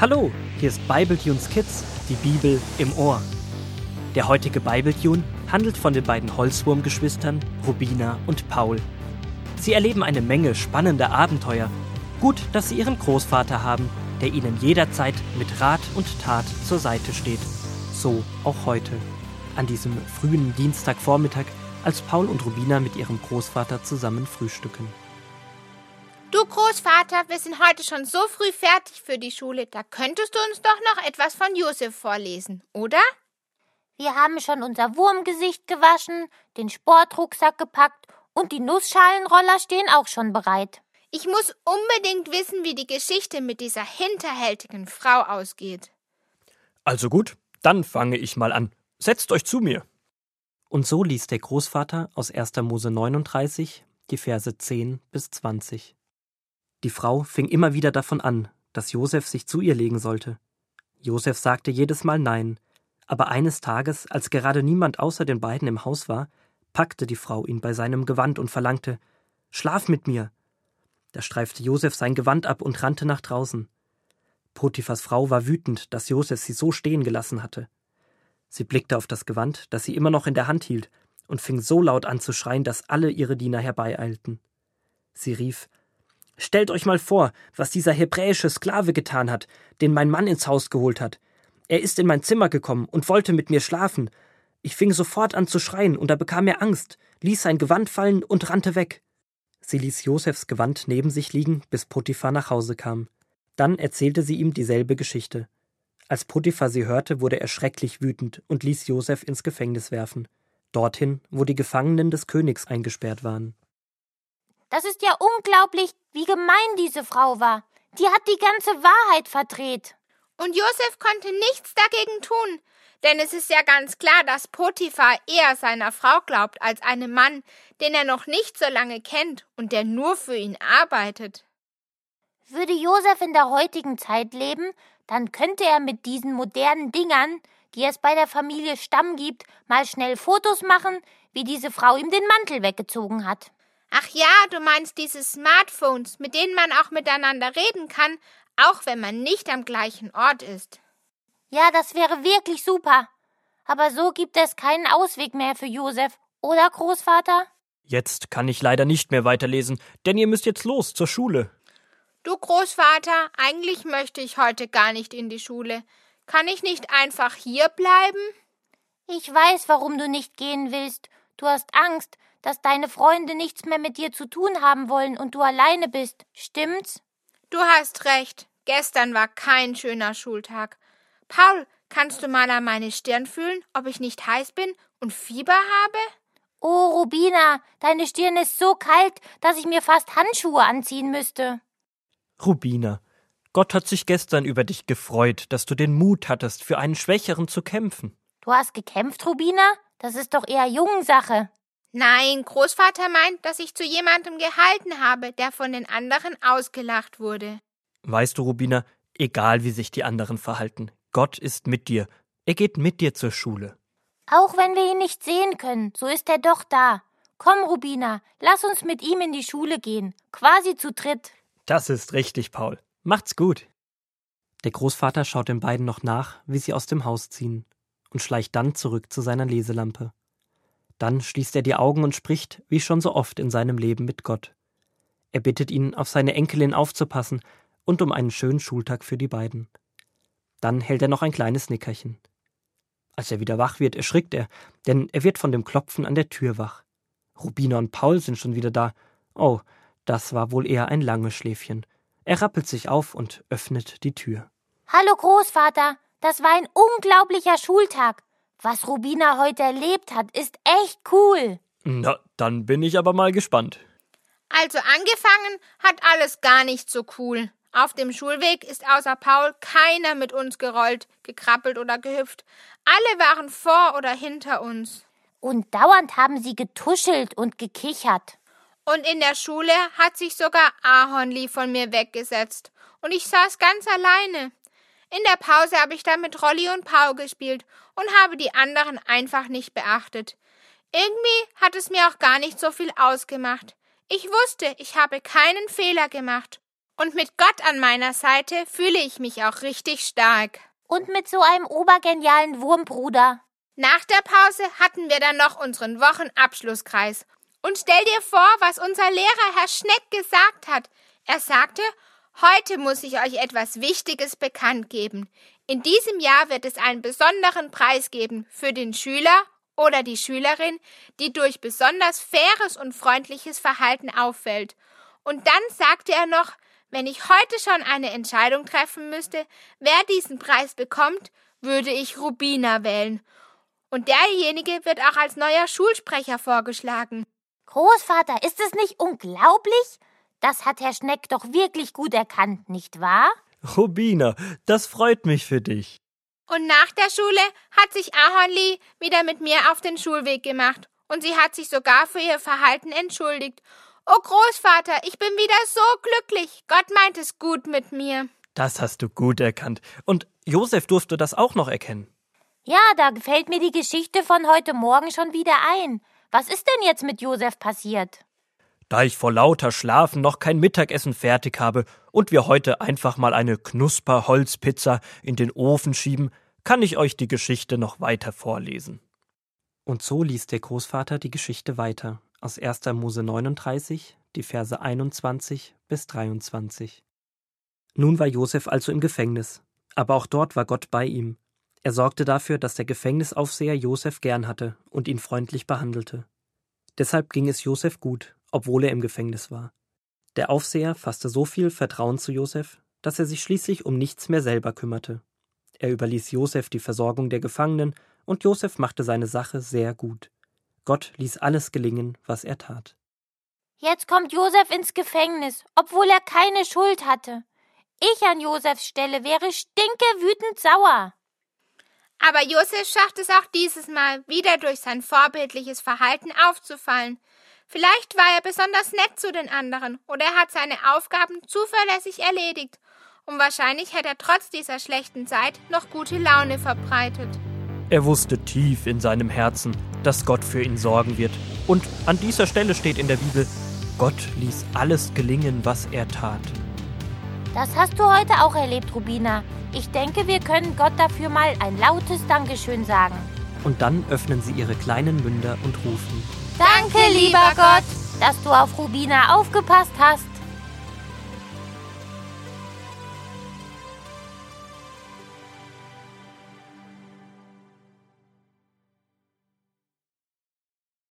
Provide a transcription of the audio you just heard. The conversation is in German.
Hallo, hier ist Bibletunes Kids, die Bibel im Ohr. Der heutige Bibletune handelt von den beiden Holzwurmgeschwistern Rubina und Paul. Sie erleben eine Menge spannender Abenteuer. Gut, dass sie ihren Großvater haben, der ihnen jederzeit mit Rat und Tat zur Seite steht. So auch heute, an diesem frühen Dienstagvormittag, als Paul und Rubina mit ihrem Großvater zusammen frühstücken. Du Großvater, wir sind heute schon so früh fertig für die Schule. Da könntest du uns doch noch etwas von Josef vorlesen, oder? Wir haben schon unser Wurmgesicht gewaschen, den Sportrucksack gepackt und die Nussschalenroller stehen auch schon bereit. Ich muss unbedingt wissen, wie die Geschichte mit dieser hinterhältigen Frau ausgeht. Also gut, dann fange ich mal an. Setzt euch zu mir. Und so liest der Großvater aus 1. Mose 39 die Verse 10 bis 20. Die Frau fing immer wieder davon an, dass Josef sich zu ihr legen sollte. Josef sagte jedes Mal Nein, aber eines Tages, als gerade niemand außer den beiden im Haus war, packte die Frau ihn bei seinem Gewand und verlangte Schlaf mit mir. Da streifte Josef sein Gewand ab und rannte nach draußen. Potiphas Frau war wütend, dass Josef sie so stehen gelassen hatte. Sie blickte auf das Gewand, das sie immer noch in der Hand hielt, und fing so laut an zu schreien, dass alle ihre Diener herbeieilten. Sie rief Stellt euch mal vor, was dieser hebräische Sklave getan hat, den mein Mann ins Haus geholt hat. Er ist in mein Zimmer gekommen und wollte mit mir schlafen. Ich fing sofort an zu schreien, und da bekam er Angst, ließ sein Gewand fallen und rannte weg. Sie ließ Josefs Gewand neben sich liegen, bis Potiphar nach Hause kam. Dann erzählte sie ihm dieselbe Geschichte. Als Potiphar sie hörte, wurde er schrecklich wütend und ließ Josef ins Gefängnis werfen. Dorthin, wo die Gefangenen des Königs eingesperrt waren. Das ist ja unglaublich, wie gemein diese Frau war. Die hat die ganze Wahrheit verdreht. Und Josef konnte nichts dagegen tun, denn es ist ja ganz klar, dass Potiphar eher seiner Frau glaubt als einem Mann, den er noch nicht so lange kennt und der nur für ihn arbeitet. Würde Josef in der heutigen Zeit leben, dann könnte er mit diesen modernen Dingern, die es bei der Familie Stamm gibt, mal schnell Fotos machen, wie diese Frau ihm den Mantel weggezogen hat. Ach ja, du meinst diese Smartphones, mit denen man auch miteinander reden kann, auch wenn man nicht am gleichen Ort ist. Ja, das wäre wirklich super. Aber so gibt es keinen Ausweg mehr für Josef, oder Großvater? Jetzt kann ich leider nicht mehr weiterlesen, denn ihr müsst jetzt los zur Schule. Du Großvater, eigentlich möchte ich heute gar nicht in die Schule. Kann ich nicht einfach hier bleiben? Ich weiß, warum du nicht gehen willst. Du hast Angst, dass deine Freunde nichts mehr mit dir zu tun haben wollen und du alleine bist. Stimmt's? Du hast recht. Gestern war kein schöner Schultag. Paul, kannst du mal an meine Stirn fühlen, ob ich nicht heiß bin und Fieber habe? Oh, Rubina, deine Stirn ist so kalt, dass ich mir fast Handschuhe anziehen müsste. Rubina, Gott hat sich gestern über dich gefreut, dass du den Mut hattest, für einen Schwächeren zu kämpfen. Du hast gekämpft, Rubina? Das ist doch eher Jungensache. Nein, Großvater meint, dass ich zu jemandem gehalten habe, der von den anderen ausgelacht wurde. Weißt du, Rubina, egal wie sich die anderen verhalten, Gott ist mit dir. Er geht mit dir zur Schule. Auch wenn wir ihn nicht sehen können, so ist er doch da. Komm, Rubina, lass uns mit ihm in die Schule gehen, quasi zu dritt. Das ist richtig, Paul. Macht's gut. Der Großvater schaut den beiden noch nach, wie sie aus dem Haus ziehen, und schleicht dann zurück zu seiner Leselampe. Dann schließt er die Augen und spricht, wie schon so oft in seinem Leben, mit Gott. Er bittet ihn, auf seine Enkelin aufzupassen und um einen schönen Schultag für die beiden. Dann hält er noch ein kleines Nickerchen. Als er wieder wach wird, erschrickt er, denn er wird von dem Klopfen an der Tür wach. Rubina und Paul sind schon wieder da. Oh, das war wohl eher ein langes Schläfchen. Er rappelt sich auf und öffnet die Tür. Hallo Großvater, das war ein unglaublicher Schultag. Was Rubina heute erlebt hat, ist echt cool. Na, dann bin ich aber mal gespannt. Also angefangen hat alles gar nicht so cool. Auf dem Schulweg ist außer Paul keiner mit uns gerollt, gekrabbelt oder gehüpft. Alle waren vor oder hinter uns. Und dauernd haben sie getuschelt und gekichert. Und in der Schule hat sich sogar Ahornli von mir weggesetzt. Und ich saß ganz alleine. In der Pause habe ich dann mit Rolli und Paul gespielt und habe die anderen einfach nicht beachtet. Irgendwie hat es mir auch gar nicht so viel ausgemacht. Ich wusste, ich habe keinen Fehler gemacht. Und mit Gott an meiner Seite fühle ich mich auch richtig stark. Und mit so einem obergenialen Wurmbruder. Nach der Pause hatten wir dann noch unseren Wochenabschlusskreis. Und stell dir vor, was unser Lehrer Herr Schneck gesagt hat. Er sagte, heute muss ich euch etwas Wichtiges bekannt geben. In diesem Jahr wird es einen besonderen Preis geben für den Schüler oder die Schülerin, die durch besonders faires und freundliches Verhalten auffällt. Und dann sagte er noch, wenn ich heute schon eine Entscheidung treffen müsste, wer diesen Preis bekommt, würde ich Rubina wählen. Und derjenige wird auch als neuer Schulsprecher vorgeschlagen. Großvater, ist es nicht unglaublich? Das hat Herr Schneck doch wirklich gut erkannt, nicht wahr? Rubina, das freut mich für dich. Und nach der Schule hat sich Ahornli wieder mit mir auf den Schulweg gemacht. Und sie hat sich sogar für ihr Verhalten entschuldigt. Oh Großvater, ich bin wieder so glücklich. Gott meint es gut mit mir. Das hast du gut erkannt. Und Josef durfte das auch noch erkennen. Ja, da gefällt mir die Geschichte von heute Morgen schon wieder ein. Was ist denn jetzt mit Josef passiert? Da ich vor lauter Schlafen noch kein Mittagessen fertig habe und wir heute einfach mal eine Knusperholzpizza in den Ofen schieben, kann ich euch die Geschichte noch weiter vorlesen. Und so ließ der Großvater die Geschichte weiter aus 1. Mose 39, die Verse 21 bis 23. Nun war Josef also im Gefängnis, aber auch dort war Gott bei ihm. Er sorgte dafür, dass der Gefängnisaufseher Josef gern hatte und ihn freundlich behandelte. Deshalb ging es Josef gut, obwohl er im Gefängnis war. Der Aufseher fasste so viel Vertrauen zu Josef, dass er sich schließlich um nichts mehr selber kümmerte. Er überließ Josef die Versorgung der Gefangenen, und Josef machte seine Sache sehr gut. Gott ließ alles gelingen, was er tat. Jetzt kommt Josef ins Gefängnis, obwohl er keine Schuld hatte. Ich an Josefs Stelle wäre stinkewütend sauer. Aber Josef schafft es auch dieses Mal, wieder durch sein vorbildliches Verhalten aufzufallen. Vielleicht war er besonders nett zu den anderen oder er hat seine Aufgaben zuverlässig erledigt. Und wahrscheinlich hätte er trotz dieser schlechten Zeit noch gute Laune verbreitet. Er wusste tief in seinem Herzen, dass Gott für ihn sorgen wird. Und an dieser Stelle steht in der Bibel, Gott ließ alles gelingen, was er tat. Das hast du heute auch erlebt, Rubina. Ich denke, wir können Gott dafür mal ein lautes Dankeschön sagen. Und dann öffnen sie ihre kleinen Münder und rufen. Danke, lieber Gott, dass du auf Rubina aufgepasst hast.